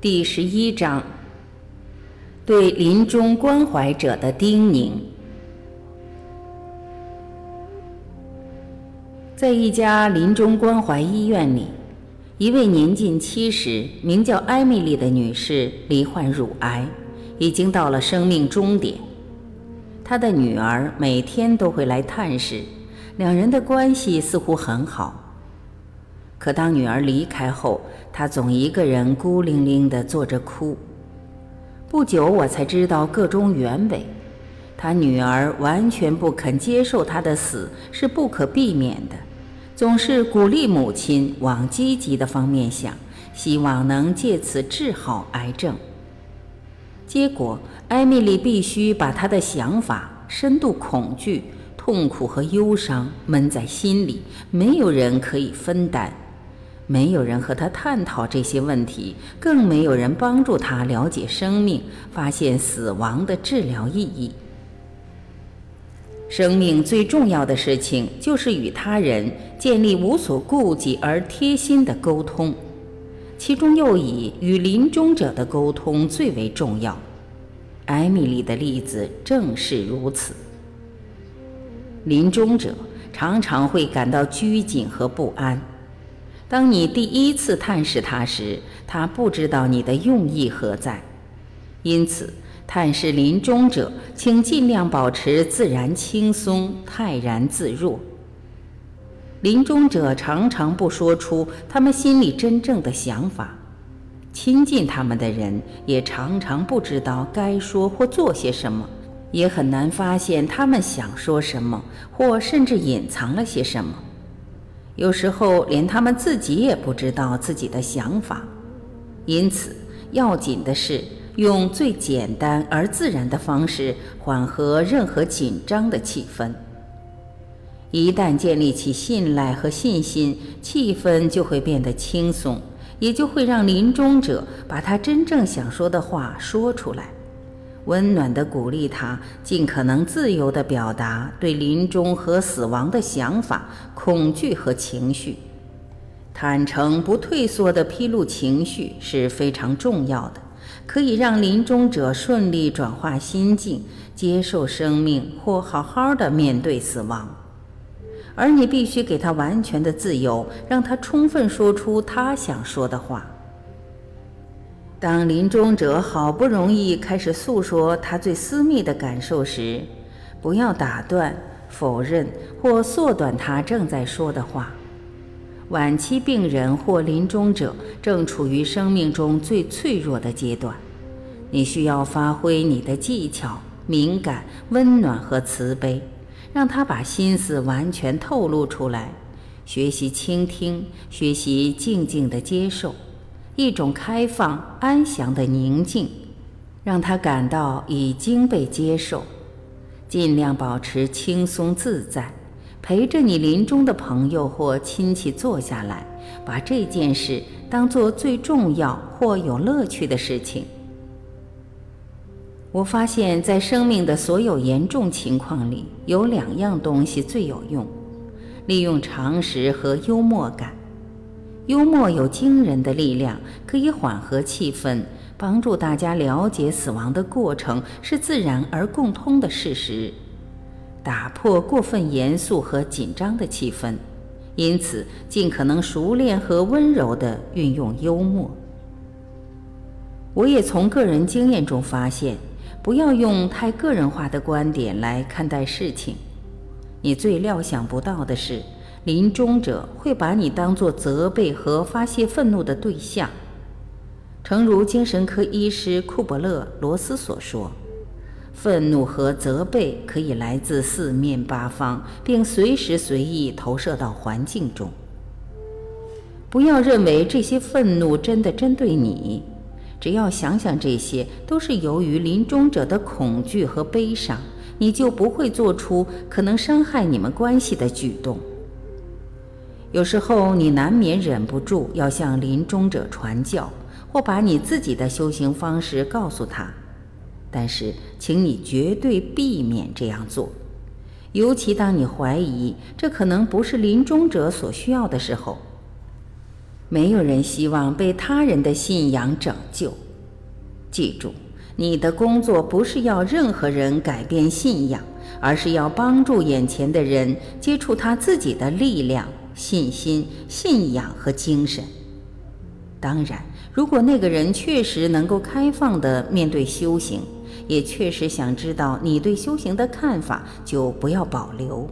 第十一章，对临终关怀者的叮咛。在一家临终关怀医院里，一位年近七十、名叫艾米丽的女士罹患乳癌，已经到了生命终点。她的女儿每天都会来探视，两人的关系似乎很好。可当女儿离开后，他总一个人孤零零地坐着哭。不久，我才知道个中原委：他女儿完全不肯接受他的死是不可避免的，总是鼓励母亲往积极的方面想，希望能借此治好癌症。结果，艾米丽必须把她的想法、深度恐惧、痛苦和忧伤闷在心里，没有人可以分担。没有人和他探讨这些问题，更没有人帮助他了解生命，发现死亡的治疗意义。生命最重要的事情就是与他人建立无所顾忌而贴心的沟通，其中又以与临终者的沟通最为重要。艾米丽的例子正是如此。临终者常常会感到拘谨和不安。当你第一次探视他时，他不知道你的用意何在，因此探视临终者，请尽量保持自然轻松、泰然自若。临终者常常不说出他们心里真正的想法，亲近他们的人也常常不知道该说或做些什么，也很难发现他们想说什么，或甚至隐藏了些什么。有时候连他们自己也不知道自己的想法，因此要紧的是用最简单而自然的方式缓和任何紧张的气氛。一旦建立起信赖和信心，气氛就会变得轻松，也就会让临终者把他真正想说的话说出来。温暖地鼓励他，尽可能自由地表达对临终和死亡的想法、恐惧和情绪。坦诚不退缩地披露情绪是非常重要的，可以让临终者顺利转化心境，接受生命或好好的面对死亡。而你必须给他完全的自由，让他充分说出他想说的话。当临终者好不容易开始诉说他最私密的感受时，不要打断、否认或缩短他正在说的话。晚期病人或临终者正处于生命中最脆弱的阶段，你需要发挥你的技巧、敏感、温暖和慈悲，让他把心思完全透露出来。学习倾听，学习静静的接受。一种开放、安详的宁静，让他感到已经被接受。尽量保持轻松自在，陪着你临终的朋友或亲戚坐下来，把这件事当做最重要或有乐趣的事情。我发现，在生命的所有严重情况里，有两样东西最有用：利用常识和幽默感。幽默有惊人的力量，可以缓和气氛，帮助大家了解死亡的过程是自然而共通的事实，打破过分严肃和紧张的气氛。因此，尽可能熟练和温柔地运用幽默。我也从个人经验中发现，不要用太个人化的观点来看待事情。你最料想不到的是。临终者会把你当作责备和发泄愤怒的对象，诚如精神科医师库伯勒罗斯所说：“愤怒和责备可以来自四面八方，并随时随意投射到环境中。不要认为这些愤怒真的针对你，只要想想这些都是由于临终者的恐惧和悲伤，你就不会做出可能伤害你们关系的举动。”有时候你难免忍不住要向临终者传教，或把你自己的修行方式告诉他，但是请你绝对避免这样做，尤其当你怀疑这可能不是临终者所需要的时候。没有人希望被他人的信仰拯救。记住，你的工作不是要任何人改变信仰，而是要帮助眼前的人接触他自己的力量、信心、信仰和精神。当然，如果那个人确实能够开放地面对修行，也确实想知道你对修行的看法，就不要保留。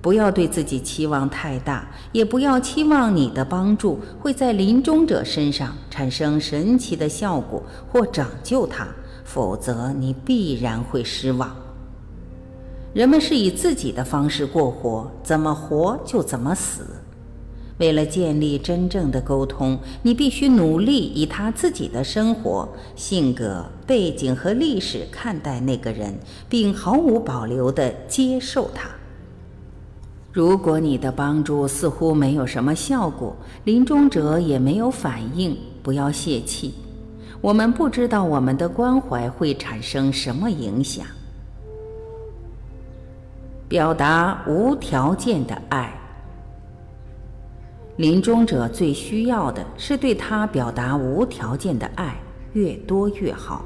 不要对自己期望太大，也不要期望你的帮助会在临终者身上产生神奇的效果或拯救他，否则你必然会失望。人们是以自己的方式过活，怎么活就怎么死。为了建立真正的沟通，你必须努力以他自己的生活、性格、背景和历史看待那个人，并毫无保留地接受他。如果你的帮助似乎没有什么效果，临终者也没有反应，不要泄气。我们不知道我们的关怀会产生什么影响。表达无条件的爱。临终者最需要的是对他表达无条件的爱，越多越好。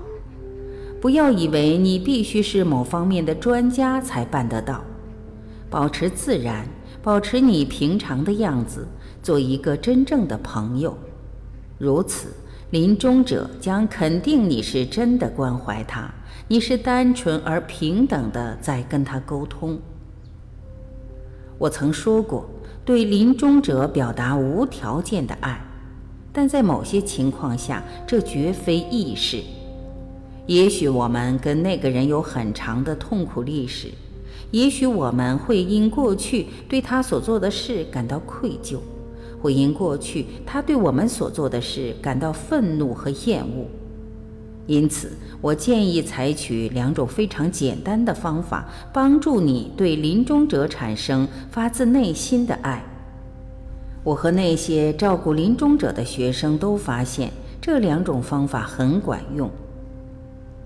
不要以为你必须是某方面的专家才办得到。保持自然，保持你平常的样子，做一个真正的朋友。如此，临终者将肯定你是真的关怀他，你是单纯而平等的在跟他沟通。我曾说过，对临终者表达无条件的爱，但在某些情况下，这绝非易事。也许我们跟那个人有很长的痛苦历史。也许我们会因过去对他所做的事感到愧疚，会因过去他对我们所做的事感到愤怒和厌恶。因此，我建议采取两种非常简单的方法，帮助你对临终者产生发自内心的爱。我和那些照顾临终者的学生都发现这两种方法很管用。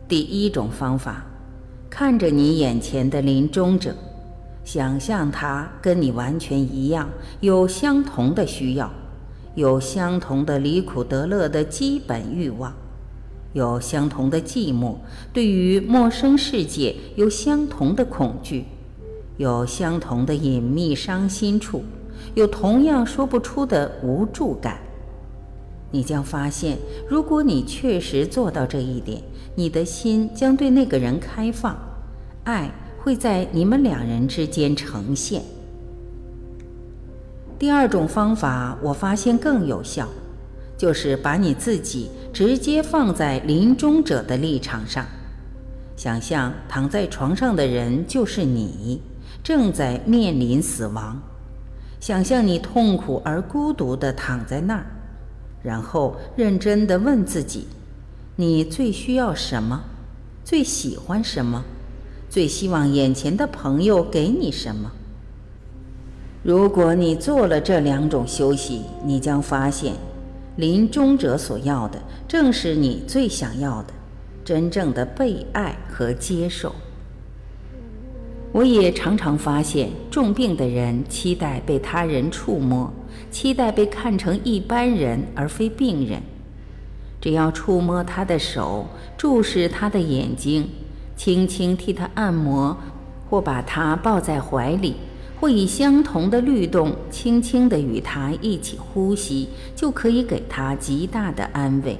第一种方法。看着你眼前的临终者，想象他跟你完全一样，有相同的需要，有相同的离苦得乐的基本欲望，有相同的寂寞，对于陌生世界有相同的恐惧，有相同的隐秘伤心处，有同样说不出的无助感。你将发现，如果你确实做到这一点，你的心将对那个人开放，爱会在你们两人之间呈现。第二种方法，我发现更有效，就是把你自己直接放在临终者的立场上，想象躺在床上的人就是你，正在面临死亡，想象你痛苦而孤独地躺在那儿，然后认真地问自己。你最需要什么？最喜欢什么？最希望眼前的朋友给你什么？如果你做了这两种休息，你将发现，临终者所要的正是你最想要的，真正的被爱和接受。我也常常发现，重病的人期待被他人触摸，期待被看成一般人而非病人。只要触摸他的手，注视他的眼睛，轻轻替他按摩，或把他抱在怀里，或以相同的律动轻轻地与他一起呼吸，就可以给他极大的安慰。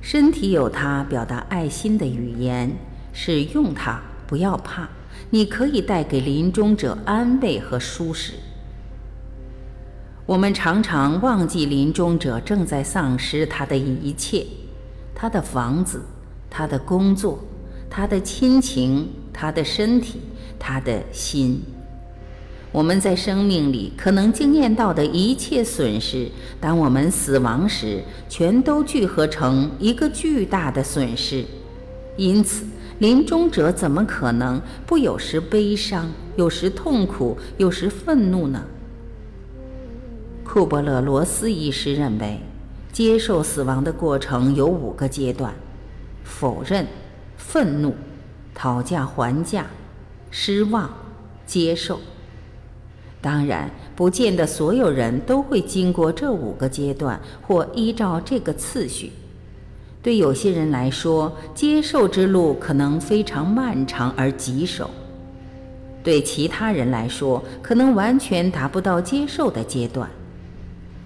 身体有他表达爱心的语言，使用它，不要怕，你可以带给临终者安慰和舒适。我们常常忘记临终者正在丧失他的一切：他的房子、他的工作、他的亲情、他的身体、他的心。我们在生命里可能经验到的一切损失，当我们死亡时，全都聚合成一个巨大的损失。因此，临终者怎么可能不有时悲伤，有时痛苦，有时愤怒呢？库伯勒罗斯医师认为，接受死亡的过程有五个阶段：否认、愤怒、讨价还价、失望、接受。当然，不见得所有人都会经过这五个阶段或依照这个次序。对有些人来说，接受之路可能非常漫长而棘手；对其他人来说，可能完全达不到接受的阶段。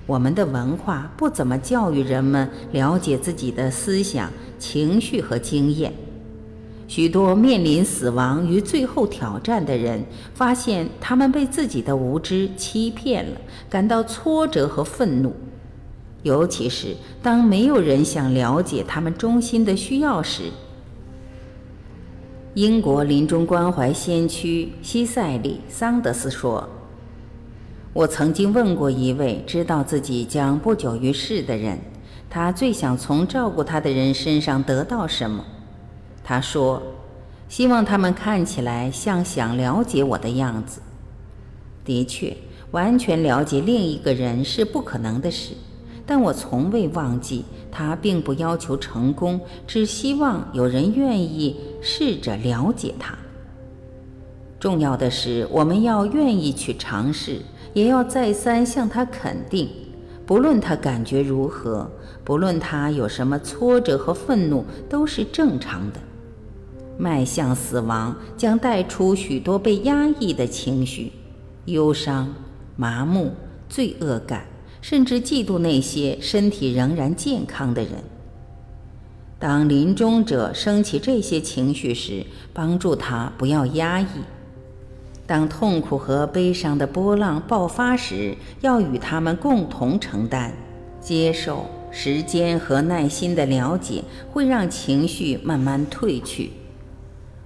我们的文化不怎么教育人们了解自己的思想、情绪和经验。许多面临死亡与最后挑战的人，发现他们被自己的无知欺骗了，感到挫折和愤怒。尤其是当没有人想了解他们中心的需要时。英国临终关怀先驱西塞里·桑德斯说：“我曾经问过一位知道自己将不久于世的人，他最想从照顾他的人身上得到什么。”他说：“希望他们看起来像想了解我的样子。”的确，完全了解另一个人是不可能的事，但我从未忘记，他并不要求成功，只希望有人愿意试着了解他。重要的是，我们要愿意去尝试，也要再三向他肯定，不论他感觉如何，不论他有什么挫折和愤怒，都是正常的。迈向死亡将带出许多被压抑的情绪，忧伤、麻木、罪恶感，甚至嫉妒那些身体仍然健康的人。当临终者升起这些情绪时，帮助他不要压抑；当痛苦和悲伤的波浪爆发时，要与他们共同承担。接受时间和耐心的了解，会让情绪慢慢褪去。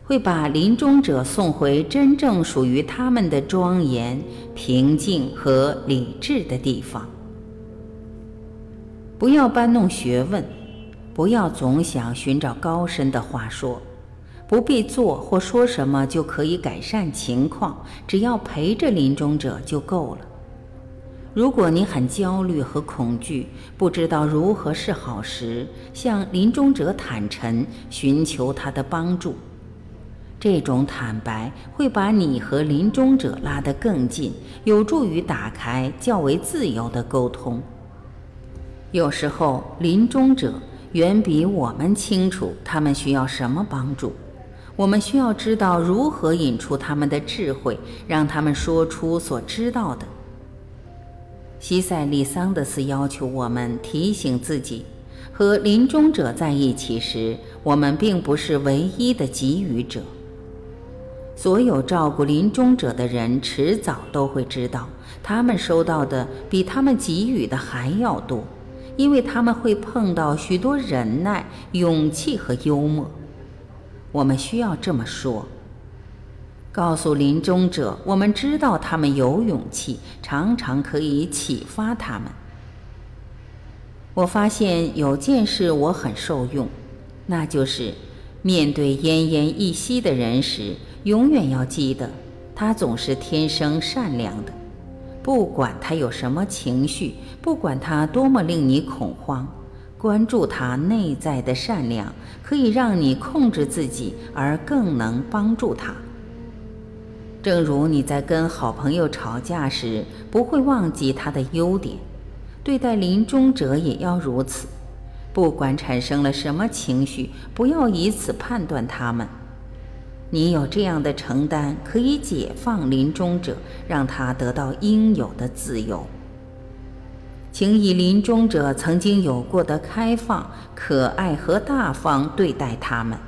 会把临终者送回真正属于他们的庄严、平静和理智的地方。不要搬弄学问，不要总想寻找高深的话说，不必做或说什么就可以改善情况，只要陪着临终者就够了。如果你很焦虑和恐惧，不知道如何是好时，向临终者坦诚，寻求他的帮助。这种坦白会把你和临终者拉得更近，有助于打开较为自由的沟通。有时候，临终者远比我们清楚他们需要什么帮助。我们需要知道如何引出他们的智慧，让他们说出所知道的。西塞利桑德斯要求我们提醒自己：和临终者在一起时，我们并不是唯一的给予者。所有照顾临终者的人，迟早都会知道，他们收到的比他们给予的还要多，因为他们会碰到许多忍耐、勇气和幽默。我们需要这么说：告诉临终者，我们知道他们有勇气，常常可以启发他们。我发现有件事我很受用，那就是面对奄奄一息的人时。永远要记得，他总是天生善良的。不管他有什么情绪，不管他多么令你恐慌，关注他内在的善良，可以让你控制自己，而更能帮助他。正如你在跟好朋友吵架时，不会忘记他的优点，对待临终者也要如此。不管产生了什么情绪，不要以此判断他们。你有这样的承担，可以解放临终者，让他得到应有的自由。请以临终者曾经有过的开放、可爱和大方对待他们。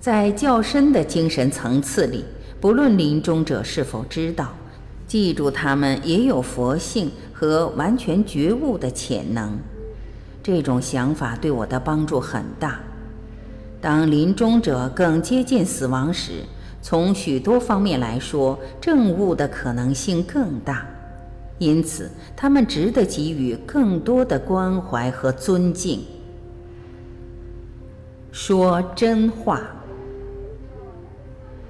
在较深的精神层次里，不论临终者是否知道，记住他们也有佛性和完全觉悟的潜能。这种想法对我的帮助很大。当临终者更接近死亡时，从许多方面来说，证悟的可能性更大，因此他们值得给予更多的关怀和尊敬。说真话。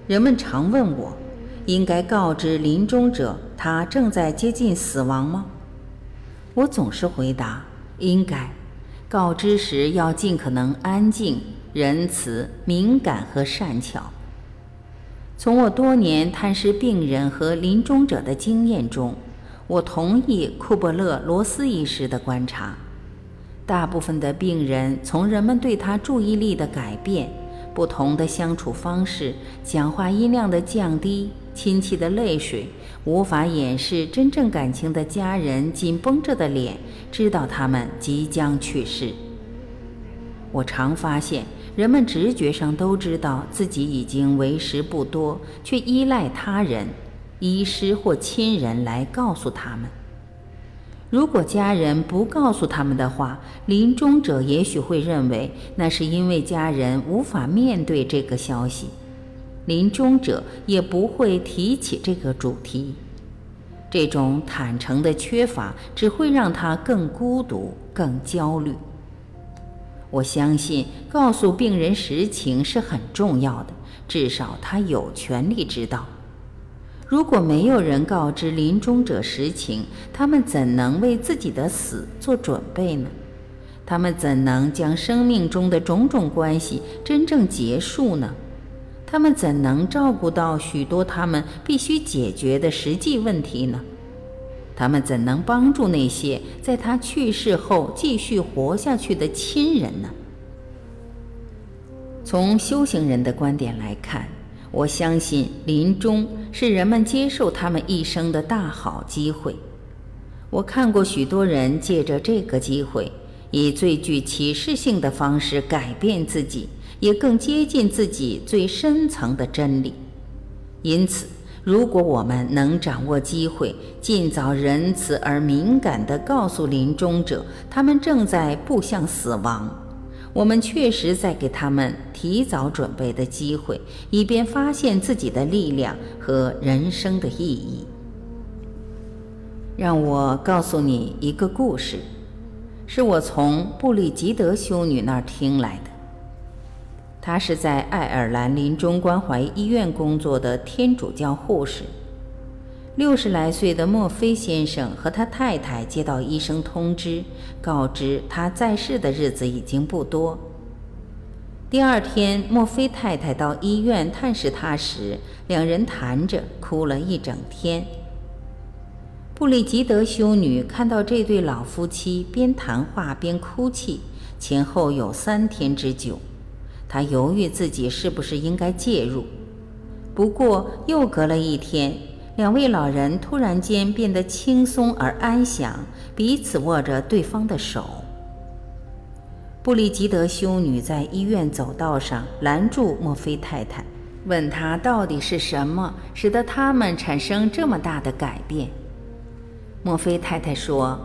人们常问我，应该告知临终者他正在接近死亡吗？我总是回答：应该。告知时要尽可能安静。仁慈、敏感和善巧。从我多年探视病人和临终者的经验中，我同意库伯勒罗斯医师的观察：大部分的病人从人们对他注意力的改变、不同的相处方式、讲话音量的降低、亲戚的泪水、无法掩饰真正感情的家人紧绷着的脸，知道他们即将去世。我常发现。人们直觉上都知道自己已经为时不多，却依赖他人、医师或亲人来告诉他们。如果家人不告诉他们的话，临终者也许会认为那是因为家人无法面对这个消息，临终者也不会提起这个主题。这种坦诚的缺乏只会让他更孤独、更焦虑。我相信告诉病人实情是很重要的，至少他有权利知道。如果没有人告知临终者实情，他们怎能为自己的死做准备呢？他们怎能将生命中的种种关系真正结束呢？他们怎能照顾到许多他们必须解决的实际问题呢？他们怎能帮助那些在他去世后继续活下去的亲人呢？从修行人的观点来看，我相信临终是人们接受他们一生的大好机会。我看过许多人借着这个机会，以最具启示性的方式改变自己，也更接近自己最深层的真理。因此。如果我们能掌握机会，尽早仁慈而敏感地告诉临终者，他们正在步向死亡，我们确实在给他们提早准备的机会，以便发现自己的力量和人生的意义。让我告诉你一个故事，是我从布里吉德修女那儿听来的。她是在爱尔兰临终关怀医院工作的天主教护士。六十来岁的墨菲先生和他太太接到医生通知，告知他在世的日子已经不多。第二天，墨菲太太到医院探视他时，两人谈着，哭了一整天。布里吉德修女看到这对老夫妻边谈话边哭泣，前后有三天之久。他犹豫自己是不是应该介入，不过又隔了一天，两位老人突然间变得轻松而安详，彼此握着对方的手。布里吉德修女在医院走道上拦住墨菲太太，问她到底是什么使得他们产生这么大的改变。墨菲太太说。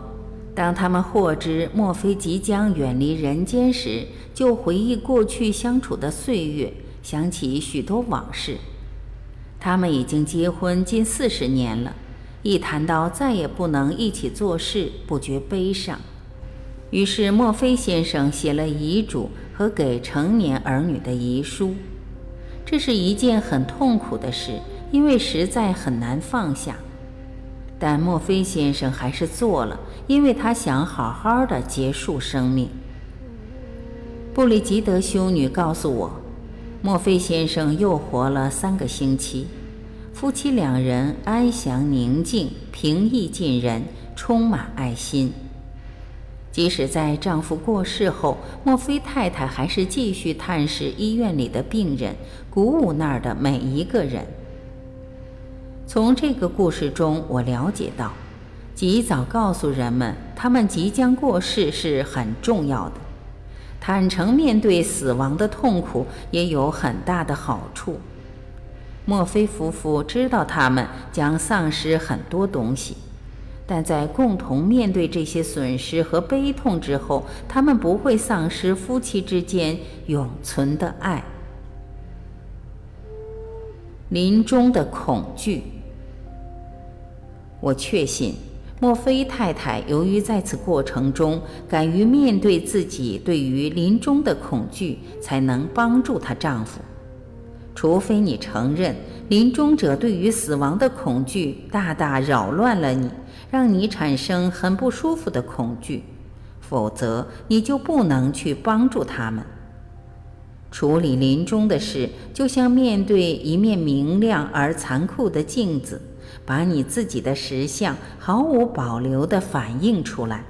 当他们获知墨菲即将远离人间时，就回忆过去相处的岁月，想起许多往事。他们已经结婚近四十年了，一谈到再也不能一起做事，不觉悲伤。于是墨菲先生写了遗嘱和给成年儿女的遗书。这是一件很痛苦的事，因为实在很难放下。但墨菲先生还是做了，因为他想好好的结束生命。布里吉德修女告诉我，墨菲先生又活了三个星期，夫妻两人安详宁静、平易近人，充满爱心。即使在丈夫过世后，墨菲太太还是继续探视医院里的病人，鼓舞那儿的每一个人。从这个故事中，我了解到，及早告诉人们他们即将过世是很重要的。坦诚面对死亡的痛苦也有很大的好处。墨菲夫妇知道他们将丧失很多东西，但在共同面对这些损失和悲痛之后，他们不会丧失夫妻之间永存的爱。临终的恐惧。我确信，莫菲太太由于在此过程中敢于面对自己对于临终的恐惧，才能帮助她丈夫。除非你承认临终者对于死亡的恐惧大大扰乱了你，让你产生很不舒服的恐惧，否则你就不能去帮助他们。处理临终的事，就像面对一面明亮而残酷的镜子，把你自己的实相毫无保留地反映出来。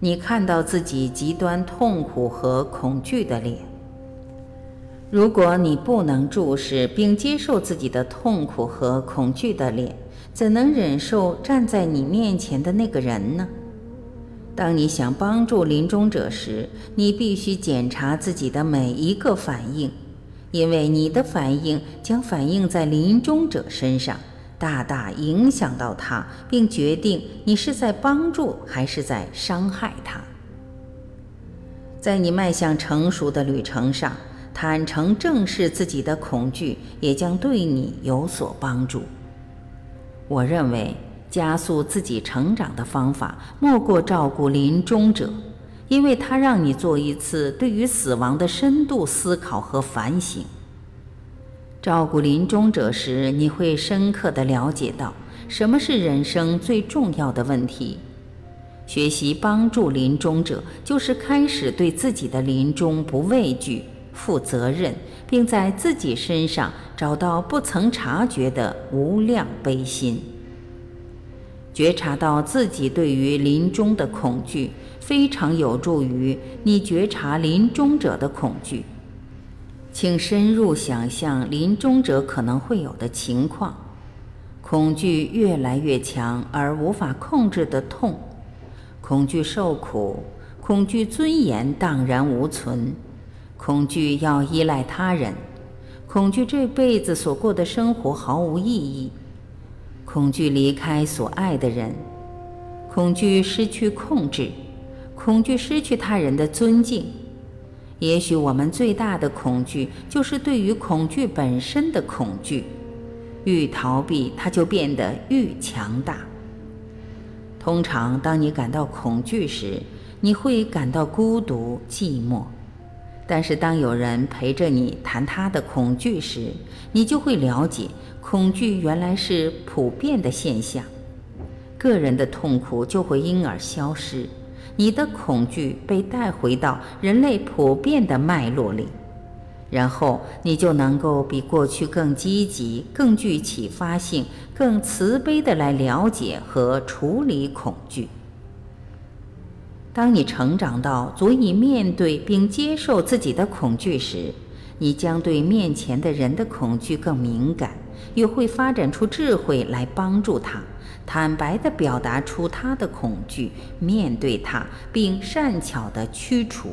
你看到自己极端痛苦和恐惧的脸。如果你不能注视并接受自己的痛苦和恐惧的脸，怎能忍受站在你面前的那个人呢？当你想帮助临终者时，你必须检查自己的每一个反应，因为你的反应将反映在临终者身上，大大影响到他，并决定你是在帮助还是在伤害他。在你迈向成熟的旅程上，坦诚正视自己的恐惧，也将对你有所帮助。我认为。加速自己成长的方法，莫过照顾临终者，因为它让你做一次对于死亡的深度思考和反省。照顾临终者时，你会深刻地了解到什么是人生最重要的问题。学习帮助临终者，就是开始对自己的临终不畏惧、负责任，并在自己身上找到不曾察觉的无量悲心。觉察到自己对于临终的恐惧，非常有助于你觉察临终者的恐惧。请深入想象临终者可能会有的情况：恐惧越来越强而无法控制的痛，恐惧受苦，恐惧尊严荡然无存，恐惧要依赖他人，恐惧这辈子所过的生活毫无意义。恐惧离开所爱的人，恐惧失去控制，恐惧失去他人的尊敬。也许我们最大的恐惧就是对于恐惧本身的恐惧，愈逃避它就变得愈强大。通常，当你感到恐惧时，你会感到孤独寂寞；但是，当有人陪着你谈他的恐惧时，你就会了解。恐惧原来是普遍的现象，个人的痛苦就会因而消失。你的恐惧被带回到人类普遍的脉络里，然后你就能够比过去更积极、更具启发性、更慈悲的来了解和处理恐惧。当你成长到足以面对并接受自己的恐惧时，你将对面前的人的恐惧更敏感。又会发展出智慧来帮助他，坦白地表达出他的恐惧，面对他，并善巧地驱除。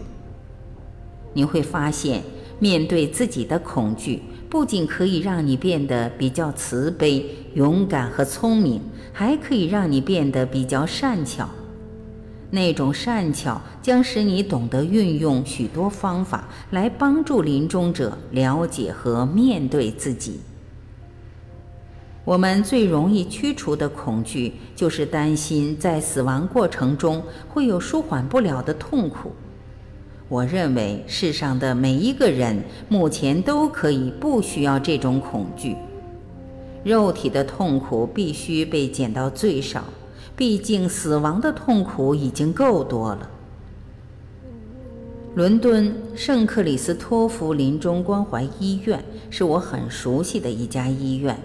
你会发现，面对自己的恐惧，不仅可以让你变得比较慈悲、勇敢和聪明，还可以让你变得比较善巧。那种善巧将使你懂得运用许多方法来帮助临终者了解和面对自己。我们最容易驱除的恐惧，就是担心在死亡过程中会有舒缓不了的痛苦。我认为世上的每一个人目前都可以不需要这种恐惧。肉体的痛苦必须被减到最少，毕竟死亡的痛苦已经够多了。伦敦圣克里斯托弗临终关怀医院是我很熟悉的一家医院。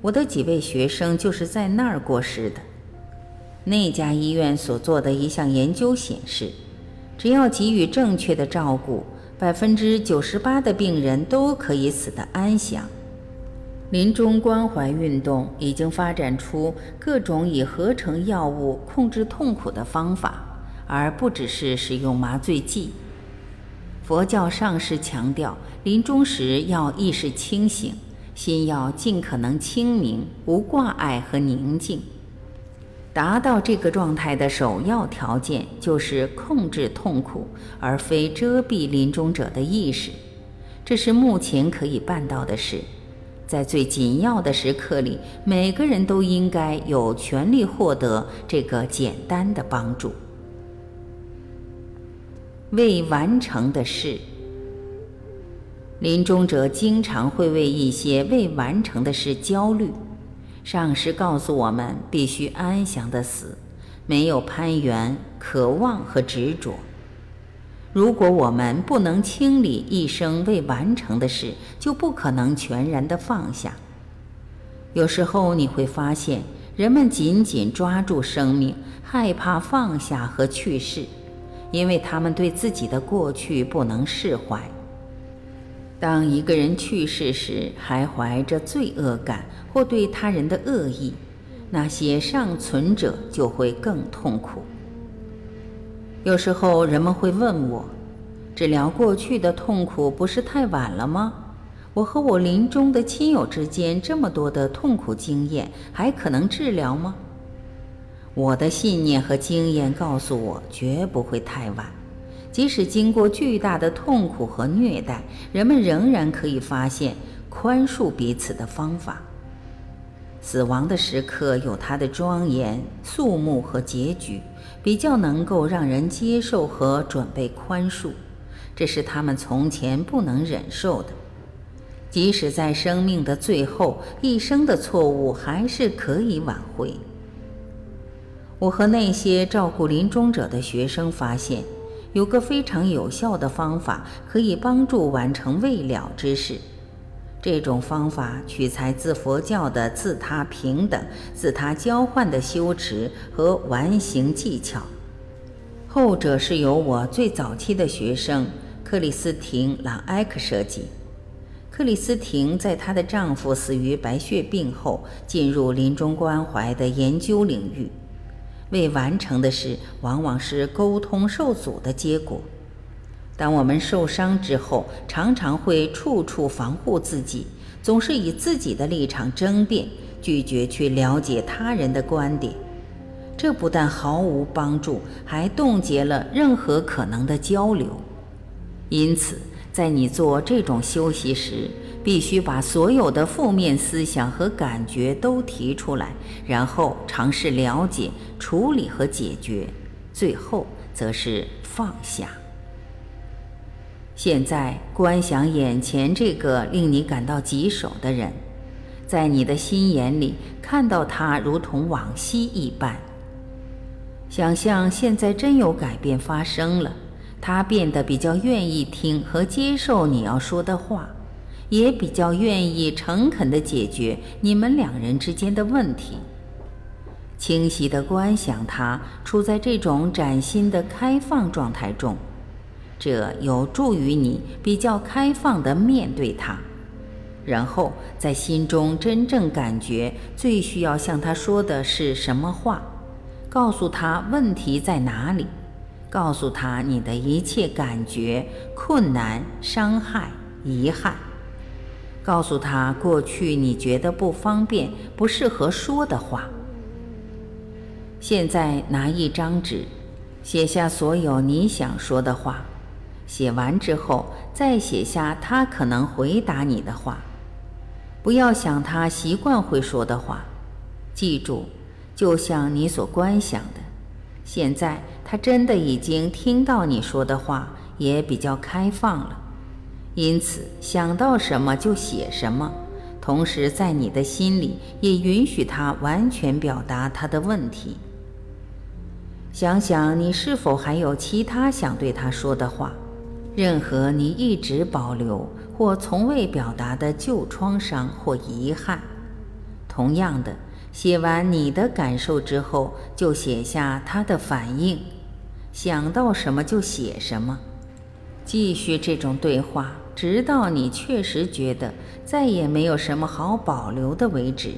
我的几位学生就是在那儿过世的。那家医院所做的一项研究显示，只要给予正确的照顾，百分之九十八的病人都可以死得安详。临终关怀运动已经发展出各种以合成药物控制痛苦的方法，而不只是使用麻醉剂。佛教上师强调，临终时要意识清醒。心要尽可能清明、无挂碍和宁静。达到这个状态的首要条件就是控制痛苦，而非遮蔽临终者的意识。这是目前可以办到的事。在最紧要的时刻里，每个人都应该有权利获得这个简单的帮助。未完成的事。临终者经常会为一些未完成的事焦虑。上师告诉我们，必须安详的死，没有攀缘、渴望和执着。如果我们不能清理一生未完成的事，就不可能全然的放下。有时候你会发现，人们紧紧抓住生命，害怕放下和去世，因为他们对自己的过去不能释怀。当一个人去世时，还怀着罪恶感或对他人的恶意，那些尚存者就会更痛苦。有时候人们会问我：“治疗过去的痛苦不是太晚了吗？我和我临终的亲友之间这么多的痛苦经验，还可能治疗吗？”我的信念和经验告诉我，绝不会太晚。即使经过巨大的痛苦和虐待，人们仍然可以发现宽恕彼此的方法。死亡的时刻有它的庄严、肃穆和结局。比较能够让人接受和准备宽恕，这是他们从前不能忍受的。即使在生命的最后，一生的错误还是可以挽回。我和那些照顾临终者的学生发现，有个非常有效的方法可以帮助完成未了之事。这种方法取材自佛教的自他平等、自他交换的修持和完形技巧，后者是由我最早期的学生克里斯汀·朗埃克设计。克里斯汀在她的丈夫死于白血病后，进入临终关怀的研究领域。未完成的事，往往是沟通受阻的结果。当我们受伤之后，常常会处处防护自己，总是以自己的立场争辩，拒绝去了解他人的观点。这不但毫无帮助，还冻结了任何可能的交流。因此，在你做这种休息时，必须把所有的负面思想和感觉都提出来，然后尝试了解、处理和解决，最后则是放下。现在观想眼前这个令你感到棘手的人，在你的心眼里看到他如同往昔一般。想象现在真有改变发生了，他变得比较愿意听和接受你要说的话，也比较愿意诚恳地解决你们两人之间的问题。清晰地观想他处在这种崭新的开放状态中。这有助于你比较开放地面对他，然后在心中真正感觉最需要向他说的是什么话，告诉他问题在哪里，告诉他你的一切感觉、困难、伤害、遗憾，告诉他过去你觉得不方便、不适合说的话。现在拿一张纸，写下所有你想说的话。写完之后，再写下他可能回答你的话。不要想他习惯会说的话。记住，就像你所观想的，现在他真的已经听到你说的话，也比较开放了。因此，想到什么就写什么，同时在你的心里也允许他完全表达他的问题。想想你是否还有其他想对他说的话。任何你一直保留或从未表达的旧创伤或遗憾，同样的，写完你的感受之后，就写下他的反应，想到什么就写什么，继续这种对话，直到你确实觉得再也没有什么好保留的为止。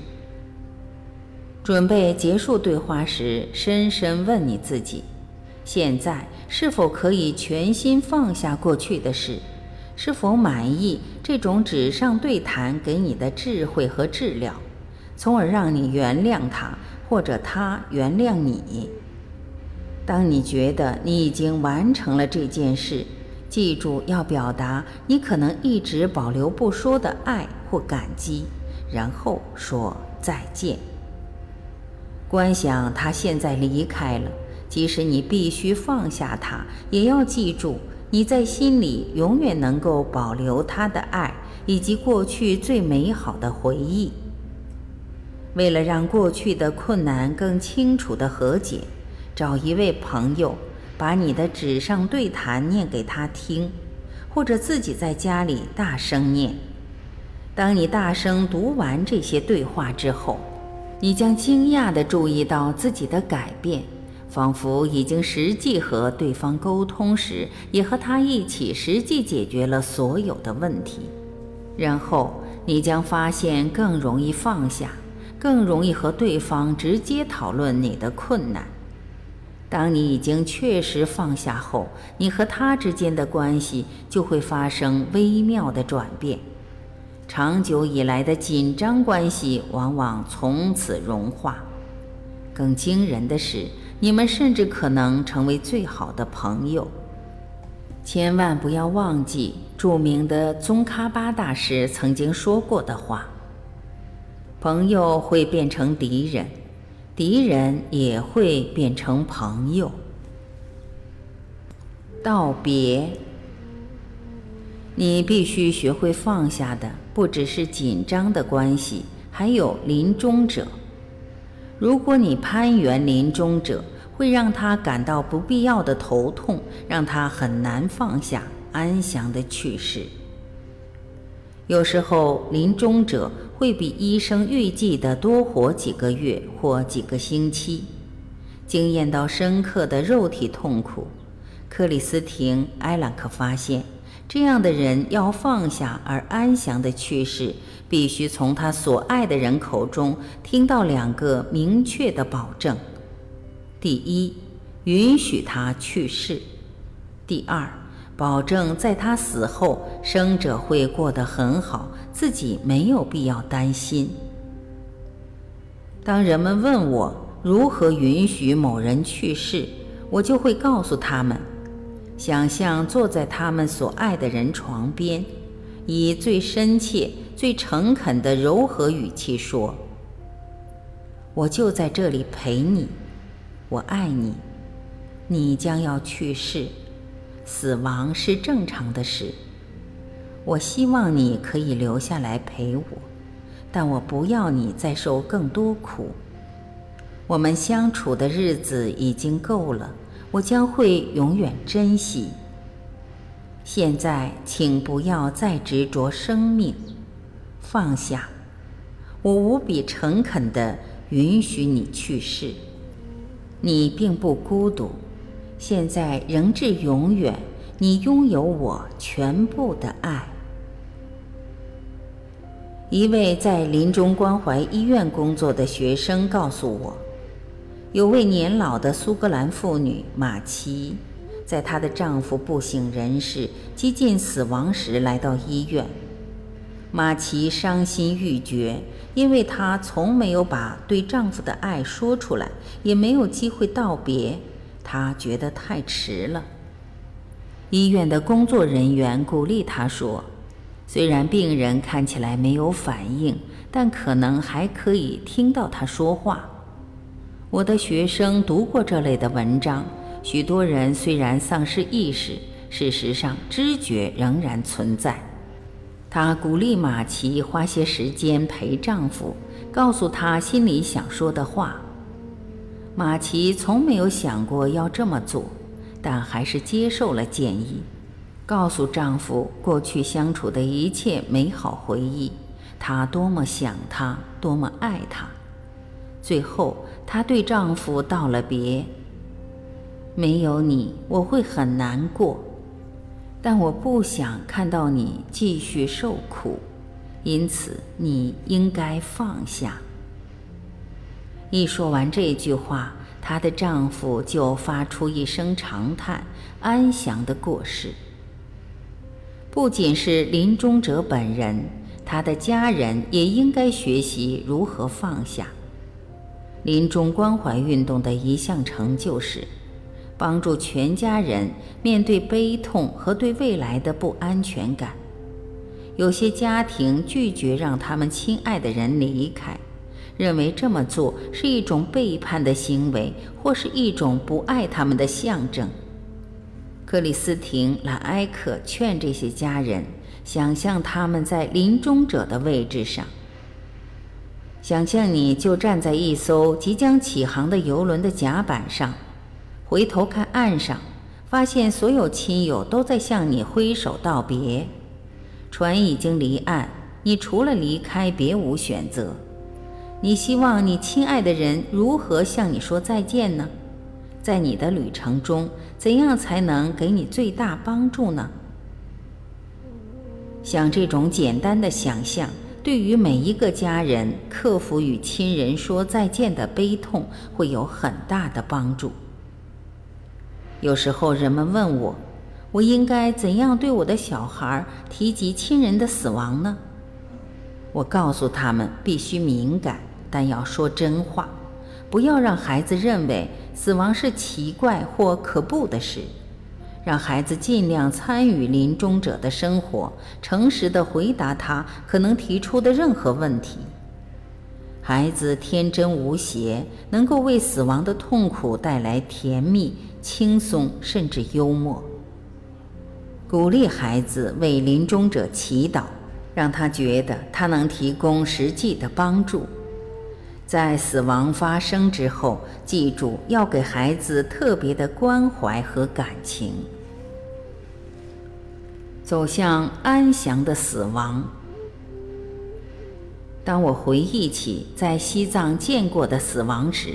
准备结束对话时，深深问你自己。现在是否可以全心放下过去的事？是否满意这种纸上对谈给你的智慧和治疗，从而让你原谅他，或者他原谅你？当你觉得你已经完成了这件事，记住要表达你可能一直保留不说的爱或感激，然后说再见。观想他现在离开了。即使你必须放下他，也要记住你在心里永远能够保留他的爱以及过去最美好的回忆。为了让过去的困难更清楚地和解，找一位朋友，把你的纸上对谈念给他听，或者自己在家里大声念。当你大声读完这些对话之后，你将惊讶地注意到自己的改变，仿佛已经实际和对方沟通时，也和他一起实际解决了所有的问题。然后你将发现更容易放下，更容易和对方直接讨论你的困难。当你已经确实放下后，你和他之间的关系就会发生微妙的转变，长久以来的紧张关系往往从此融化。更惊人的是，你们甚至可能成为最好的朋友。千万不要忘记著名的宗喀巴大师曾经说过的话：朋友会变成敌人。敌人也会变成朋友。道别，你必须学会放下的不只是紧张的关系，还有临终者。如果你攀援临终者，会让他感到不必要的头痛，让他很难放下，安详的去世。有时候，临终者会比医生预计的多活几个月或几个星期，经验到深刻的肉体痛苦。克里斯汀·埃朗克发现，这样的人要放下而安详的去世，必须从他所爱的人口中听到两个明确的保证：第一，允许他去世；第二。保证在他死后，生者会过得很好，自己没有必要担心。当人们问我如何允许某人去世，我就会告诉他们：想象坐在他们所爱的人床边，以最深切、最诚恳的柔和语气说：“我就在这里陪你，我爱你，你将要去世。”死亡是正常的事。我希望你可以留下来陪我，但我不要你再受更多苦。我们相处的日子已经够了，我将会永远珍惜。现在，请不要再执着生命，放下。我无比诚恳地允许你去世。你并不孤独。现在仍至永远，你拥有我全部的爱。一位在临终关怀医院工作的学生告诉我，有位年老的苏格兰妇女马奇，在她的丈夫不省人事、接近死亡时来到医院。马奇伤心欲绝，因为她从没有把对丈夫的爱说出来，也没有机会道别。他觉得太迟了。医院的工作人员鼓励他说：“虽然病人看起来没有反应，但可能还可以听到他说话。”我的学生读过这类的文章。许多人虽然丧失意识，事实上知觉仍然存在。他鼓励马奇花些时间陪丈夫，告诉他心里想说的话。马奇从没有想过要这么做，但还是接受了建议，告诉丈夫过去相处的一切美好回忆，她多么想他，多么爱他。最后，她对丈夫道了别：“没有你，我会很难过，但我不想看到你继续受苦，因此你应该放下。”一说完这句话，她的丈夫就发出一声长叹，安详地过世。不仅是临终者本人，他的家人也应该学习如何放下。临终关怀运动的一项成就是帮助全家人面对悲痛和对未来的不安全感。有些家庭拒绝让他们亲爱的人离开。认为这么做是一种背叛的行为，或是一种不爱他们的象征。克里斯汀·兰埃克劝这些家人想象他们在临终者的位置上，想象你就站在一艘即将起航的游轮的甲板上，回头看岸上发现所有亲友都在向你挥手道别，船已经离岸，你除了离开别无选择。你希望你亲爱的人如何向你说再见呢？在你的旅程中，怎样才能给你最大帮助呢？像这种简单的想象，对于每一个家人克服与亲人说再见的悲痛，会有很大的帮助。有时候人们问我，我应该怎样对我的小孩提及亲人的死亡呢？我告诉他们，必须敏感，但要说真话，不要让孩子认为死亡是奇怪或可怖的事。让孩子尽量参与临终者的生活，诚实地回答他可能提出的任何问题。孩子天真无邪，能够为死亡的痛苦带来甜蜜、轻松，甚至幽默。鼓励孩子为临终者祈祷，让他觉得他能提供实际的帮助。在死亡发生之后，记住要给孩子特别的关怀和感情，走向安详的死亡。当我回忆起在西藏见过的死亡时，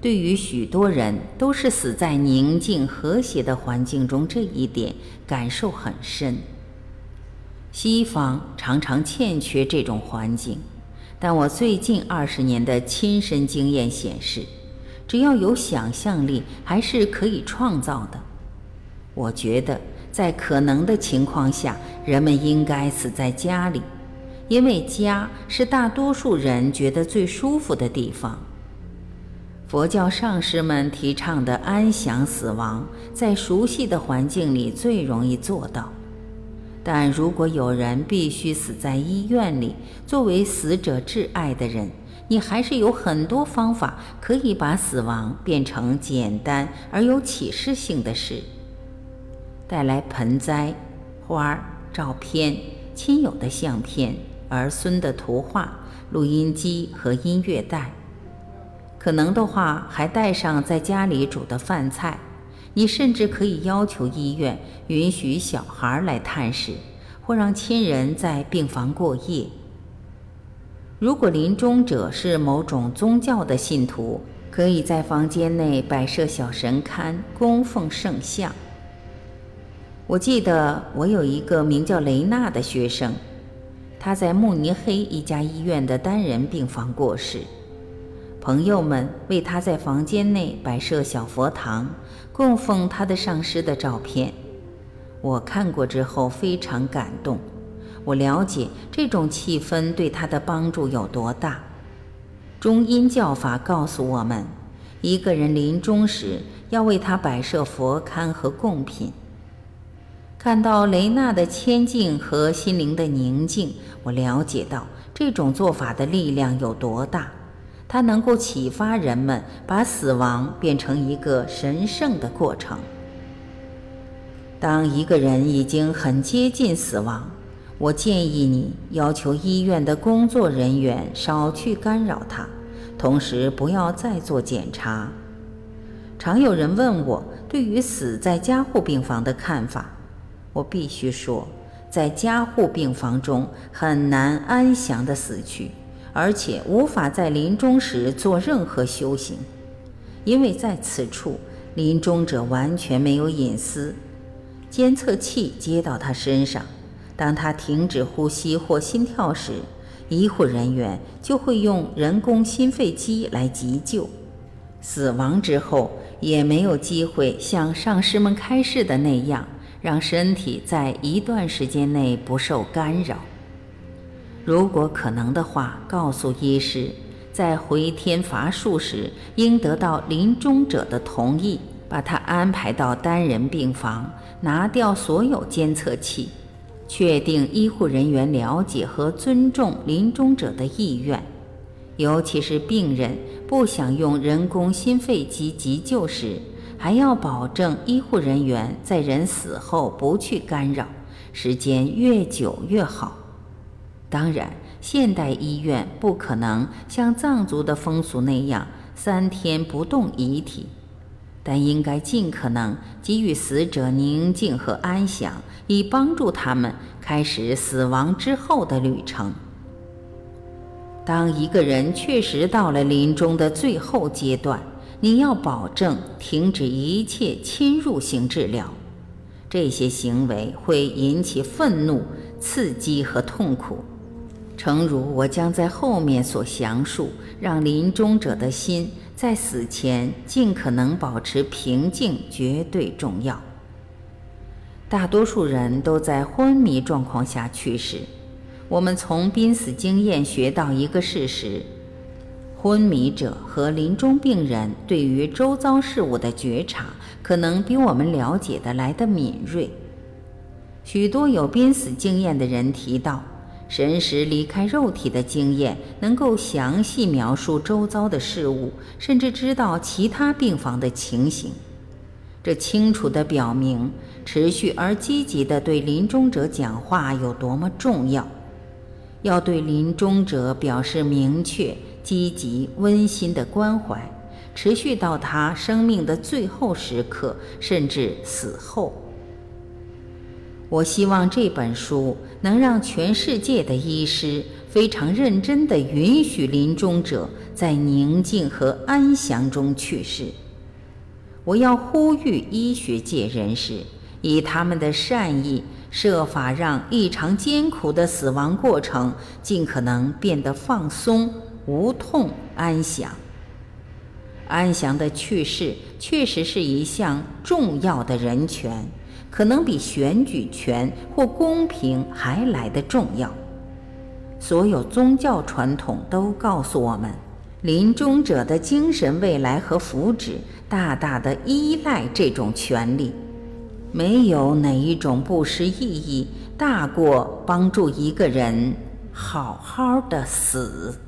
对于许多人都是死在宁静和谐的环境中这一点感受很深。西方常常欠缺这种环境。但我最近二十年的亲身经验显示，只要有想象力，还是可以创造的。我觉得，在可能的情况下，人们应该死在家里，因为家是大多数人觉得最舒服的地方。佛教上师们提倡的安详死亡，在熟悉的环境里最容易做到。但如果有人必须死在医院里，作为死者挚爱的人，你还是有很多方法可以把死亡变成简单而有启示性的事。带来盆栽、花、照片、亲友的相片、儿孙的图画、录音机和音乐带，可能的话还带上在家里煮的饭菜。你甚至可以要求医院允许小孩来探视，或让亲人在病房过夜。如果临终者是某种宗教的信徒，可以在房间内摆设小神龛，供奉圣像。我记得我有一个名叫雷娜的学生，他在慕尼黑一家医院的单人病房过世。朋友们为他在房间内摆设小佛堂，供奉他的上师的照片。我看过之后非常感动。我了解这种气氛对他的帮助有多大。中阴教法告诉我们，一个人临终时要为他摆设佛龛和贡品。看到雷娜的谦敬和心灵的宁静，我了解到这种做法的力量有多大。它能够启发人们把死亡变成一个神圣的过程。当一个人已经很接近死亡，我建议你要求医院的工作人员少去干扰他，同时不要再做检查。常有人问我对于死在加护病房的看法，我必须说，在加护病房中很难安详地死去。而且无法在临终时做任何修行，因为在此处，临终者完全没有隐私。监测器接到他身上，当他停止呼吸或心跳时，医护人员就会用人工心肺机来急救。死亡之后，也没有机会像上师们开示的那样，让身体在一段时间内不受干扰。如果可能的话，告诉医师，在回天乏术时，应得到临终者的同意，把他安排到单人病房，拿掉所有监测器，确定医护人员了解和尊重临终者的意愿，尤其是病人不想用人工心肺机急救时，还要保证医护人员在人死后不去干扰，时间越久越好。当然，现代医院不可能像藏族的风俗那样三天不动遗体，但应该尽可能给予死者宁静和安详，以帮助他们开始死亡之后的旅程。当一个人确实到了临终的最后阶段，你要保证停止一切侵入性治疗，这些行为会引起愤怒、刺激和痛苦。诚如我将在后面所详述，让临终者的心。在死前尽可能保持平静，绝对重要。大多数人都在昏迷状况下去世。我们从濒死经验学到一个事实：昏迷者和临终病人对于周遭事物的觉察，可能比我们了解的来得敏锐。许多有濒死经验的人提到。神识离开肉体的经验，能够详细描述周遭的事物，甚至知道其他病房的情形。这清楚地表明，持续而积极地对临终者讲话有多么重要。要对临终者表示明确、积极、温馨的关怀，持续到他生命的最后时刻，甚至死后。我希望这本书能让全世界的医师非常认真地允许临终者在宁静和安详中去世。我要呼吁医学界人士以他们的善意，设法让异常艰苦的死亡过程尽可能变得放松、无痛、安详。安详的去世确实是一项重要的人权。可能比选举权或公平还来得重要。所有宗教传统都告诉我们，临终者的精神未来和福祉大大的依赖这种权利。没有哪一种布施意义大过帮助一个人好好的死。